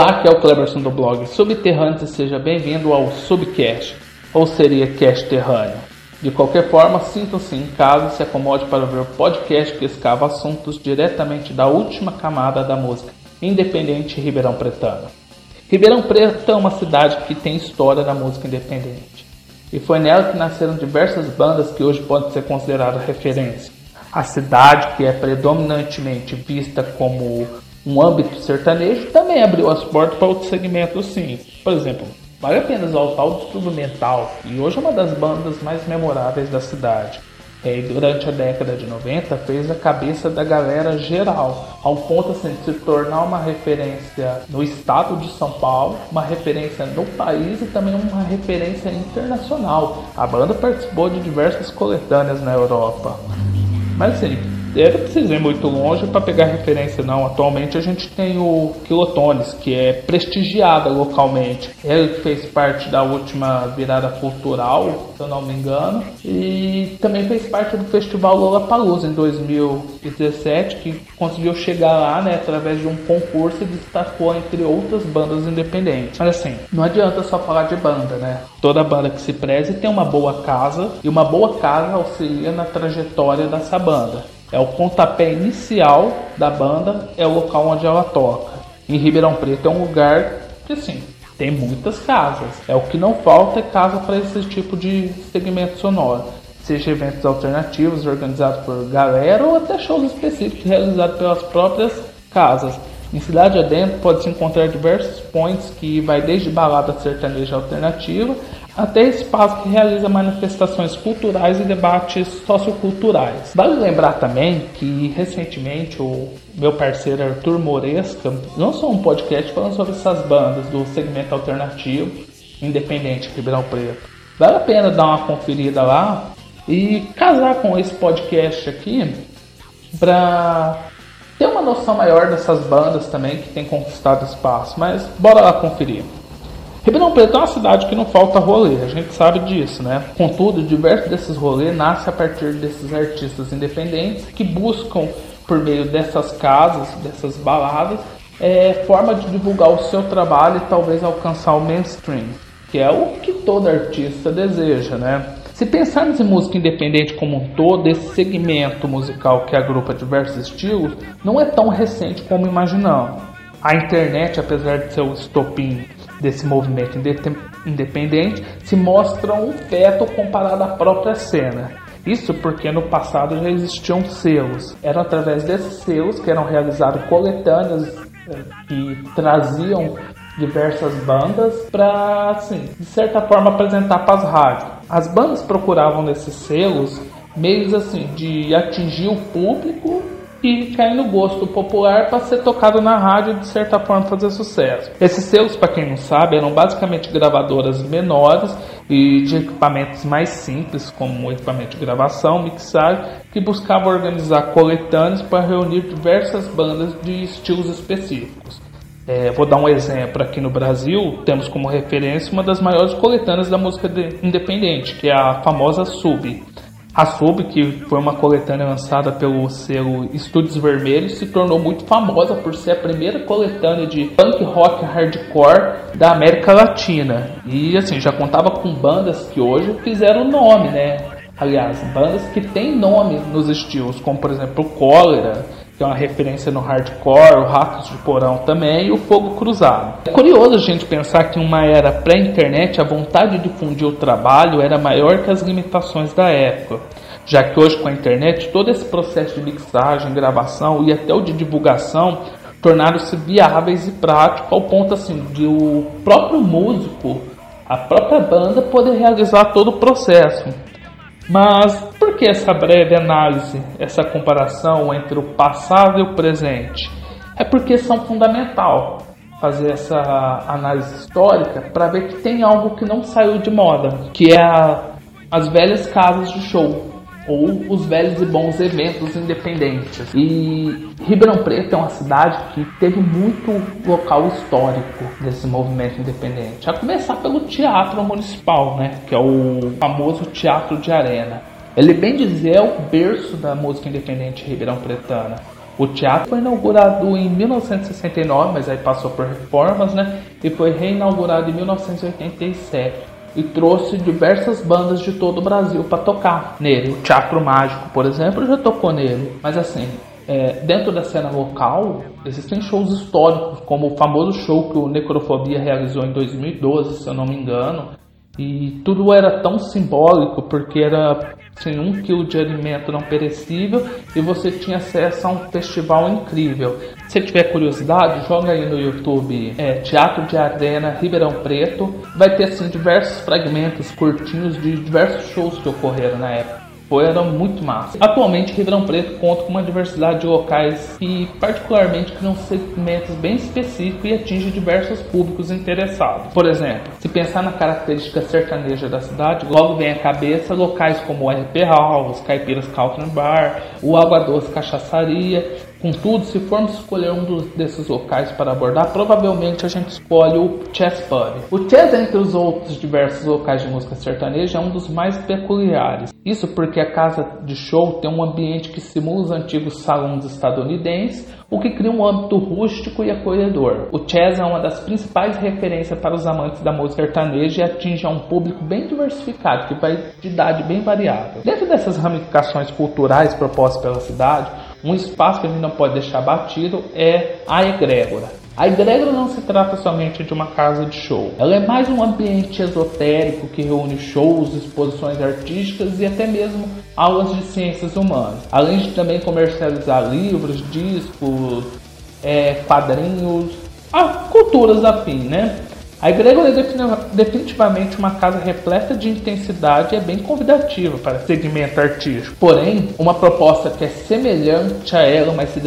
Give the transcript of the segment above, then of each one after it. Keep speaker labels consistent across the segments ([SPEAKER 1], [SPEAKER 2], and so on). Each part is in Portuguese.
[SPEAKER 1] Olá, aqui é o Cleberson do blog Subterrâneos e seja bem-vindo ao Subcast, ou seria Cast Terrâneo. De qualquer forma, sinta-se em casa e se acomode para ver o podcast que escava assuntos diretamente da última camada da música independente Ribeirão Pretano. Ribeirão Preto é uma cidade que tem história da música independente, e foi nela que nasceram diversas bandas que hoje podem ser consideradas referência. A cidade, que é predominantemente vista como um âmbito sertanejo, também abriu as portas para outros segmentos sim. Por exemplo, vale a pena exaltar o Distúrbio Mental, e hoje é uma das bandas mais memoráveis da cidade. É, durante a década de 90 fez a cabeça da galera geral, ao ponto assim, de se tornar uma referência no estado de São Paulo, uma referência no país e também uma referência internacional. A banda participou de diversas coletâneas na Europa. Mas assim, eu não precisei ir muito longe para pegar referência, não. Atualmente a gente tem o Quilotones, que é prestigiada localmente. Ele fez parte da última virada cultural, se eu não me engano, e também fez parte do Festival Lollapalooza em 2017, que conseguiu chegar lá, né, através de um concurso e destacou entre outras bandas independentes. Mas assim, não adianta só falar de banda, né? Toda banda que se preze tem uma boa casa, e uma boa casa auxilia na trajetória dessa banda. É o pontapé inicial da banda, é o local onde ela toca. Em Ribeirão Preto é um lugar que assim, tem muitas casas. É o que não falta é casa para esse tipo de segmento sonoro. Seja eventos alternativos organizados por galera ou até shows específicos realizados pelas próprias casas. Em cidade adentro pode-se encontrar diversos points que vai desde balada sertaneja alternativa até espaço que realiza manifestações culturais e debates socioculturais. Vale lembrar também que recentemente o meu parceiro Arthur Moresca lançou um podcast falando sobre essas bandas do segmento alternativo independente Ribeirão Preto. Vale a pena dar uma conferida lá e casar com esse podcast aqui para ter uma noção maior dessas bandas também que tem conquistado espaço. Mas bora lá conferir. Ribeirão Preto é uma cidade que não falta rolê, a gente sabe disso, né? Contudo, diversos desses rolês nascem a partir desses artistas independentes que buscam, por meio dessas casas, dessas baladas, é, forma de divulgar o seu trabalho e talvez alcançar o mainstream, que é o que todo artista deseja, né? Se pensarmos em música independente como um todo, esse segmento musical que agrupa diversos estilos não é tão recente como imaginamos. A internet, apesar de ser o estopim desse movimento independente se mostra um feto comparado à própria cena. Isso porque no passado já existiam selos. Era através desses selos que eram realizados coletâneas eh, que traziam diversas bandas para, assim, de certa forma apresentar para as rádios. As bandas procuravam nesses selos meios assim de atingir o público e cair no gosto popular para ser tocado na rádio e de certa forma fazer sucesso. Esses selos, para quem não sabe, eram basicamente gravadoras menores e de equipamentos mais simples, como equipamento de gravação, mixagem, que buscavam organizar coletâneos para reunir diversas bandas de estilos específicos. É, vou dar um exemplo aqui no Brasil, temos como referência uma das maiores coletâneas da música independente, que é a famosa Sub. A Sub, que foi uma coletânea lançada pelo selo Estúdios Vermelhos, se tornou muito famosa por ser a primeira coletânea de punk rock hardcore da América Latina. E assim, já contava com bandas que hoje fizeram nome, né? Aliás, bandas que têm nome nos estilos, como por exemplo Cólera, que é uma referência no hardcore, o Ratos de Porão também e o Fogo Cruzado. É curioso a gente pensar que em uma era pré-internet a vontade de difundir o trabalho era maior que as limitações da época, já que hoje com a internet todo esse processo de mixagem, gravação e até o de divulgação tornaram-se viáveis e práticos ao ponto assim de o próprio músico, a própria banda poder realizar todo o processo. Mas por que essa breve análise, essa comparação entre o passado e o presente? É porque são fundamental fazer essa análise histórica para ver que tem algo que não saiu de moda, que é a, as velhas casas de show ou os velhos e bons eventos independentes. E Ribeirão Preto é uma cidade que teve muito local histórico desse movimento independente. A começar pelo Teatro Municipal, né, que é o famoso Teatro de Arena. Ele bem dizer é o berço da música independente ribeirão pretana. O teatro foi inaugurado em 1969, mas aí passou por reformas, né? E foi reinaugurado em 1987 e trouxe diversas bandas de todo o Brasil para tocar nele. O Teatro Mágico, por exemplo, já tocou nele. Mas assim, é, dentro da cena local, existem shows históricos, como o famoso show que o Necrofobia realizou em 2012, se eu não me engano, e tudo era tão simbólico porque era sem um quilo de alimento não perecível e você tinha acesso a um festival incrível. Se tiver curiosidade, joga aí no YouTube é, Teatro de Arena Ribeirão Preto. Vai ter assim diversos fragmentos curtinhos de diversos shows que ocorreram na época era muito massa. Atualmente, Ribeirão Preto conta com uma diversidade de locais que, particularmente, criam segmentos bem específicos e atinge diversos públicos interessados. Por exemplo, se pensar na característica sertaneja da cidade, logo vem à cabeça locais como o RP House, Caipiras Country Bar, o Água Doce Cachaçaria, Contudo, se formos escolher um dos, desses locais para abordar, provavelmente a gente escolhe o Chess Pub. O Chess, entre os outros diversos locais de música sertaneja, é um dos mais peculiares. Isso porque a casa de show tem um ambiente que simula os antigos salões estadunidenses, o que cria um âmbito rústico e acolhedor. O Chess é uma das principais referências para os amantes da música sertaneja e atinge um público bem diversificado, que vai de idade bem variável. Dentro dessas ramificações culturais propostas pela cidade, um espaço que a gente não pode deixar batido é a egrégora. A egrégora não se trata somente de uma casa de show. Ela é mais um ambiente esotérico que reúne shows, exposições artísticas e até mesmo aulas de ciências humanas. Além de também comercializar livros, discos, é, quadrinhos, a culturas afim, né? A Egrégora é definitivamente uma casa repleta de intensidade e é bem convidativa para segmento artístico. Porém, uma proposta que é semelhante a ela, mas se,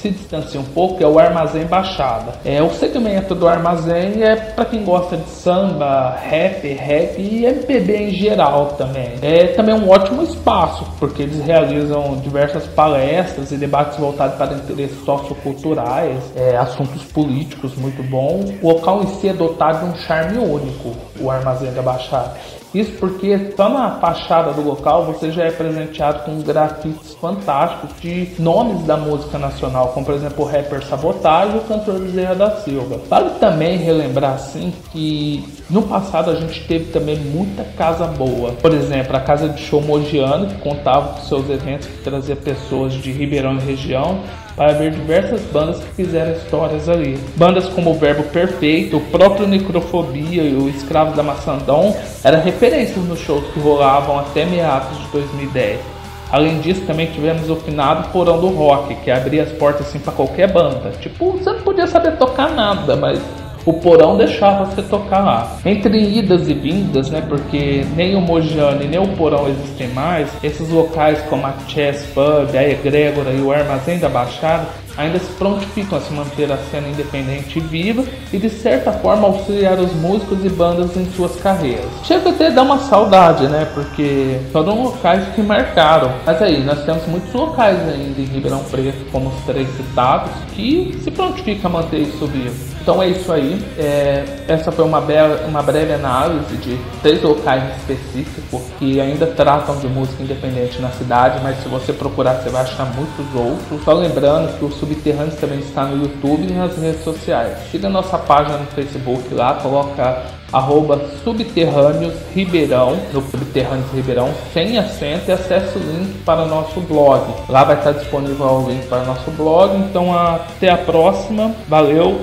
[SPEAKER 1] se distancia um pouco, é o Armazém Baixada. É, o segmento do Armazém é para quem gosta de samba, rap, rap e MPB em geral também. É também um ótimo espaço, porque eles realizam diversas palestras e debates voltados para interesses socioculturais, é, assuntos políticos muito bom. O local em si é dotado de um charme único, o armazém da Baixada. Isso porque só na fachada do local você já é presenteado com grafites fantásticos de nomes da música nacional, como por exemplo o rapper Sabotagem e o cantor Bezerra da Silva. Vale também relembrar assim que no passado a gente teve também muita casa boa. Por exemplo, a Casa de Show Mogiano, que contava com seus eventos que trazia pessoas de Ribeirão e região para ver diversas bandas que fizeram histórias ali. Bandas como o Verbo Perfeito, o próprio Necrofobia e o Escravo da Maçandão eram referências nos shows que rolavam até meados de 2010. Além disso, também tivemos o finado Porão do Rock, que abria as portas assim para qualquer banda. Tipo, você não podia saber tocar nada, mas o porão deixava você tocar lá. Entre idas e vindas, né, porque nem o Mojane nem o porão existem mais, esses locais como a Chess Pub, a Egrégora e o Armazém da Baixada ainda se prontificam a se manter a cena independente viva e de certa forma auxiliar os músicos e bandas em suas carreiras. Chega até a dar uma saudade, né? Porque foram locais que marcaram. Mas aí, nós temos muitos locais ainda em Ribeirão Preto, como os três citados, que se prontificam a manter isso vivo. Então é isso aí. É, essa foi uma, bela, uma breve análise de três locais específicos que ainda tratam de música independente na cidade, mas se você procurar você vai achar muitos outros. Só lembrando que o Subterrâneos também está no YouTube e nas redes sociais. Siga nossa página no Facebook lá, coloca arroba Subterrâneos Ribeirão, no Subterrâneos Ribeirão, sem acento e acesse o link para nosso blog. Lá vai estar disponível o link para nosso blog. Então até a próxima. Valeu!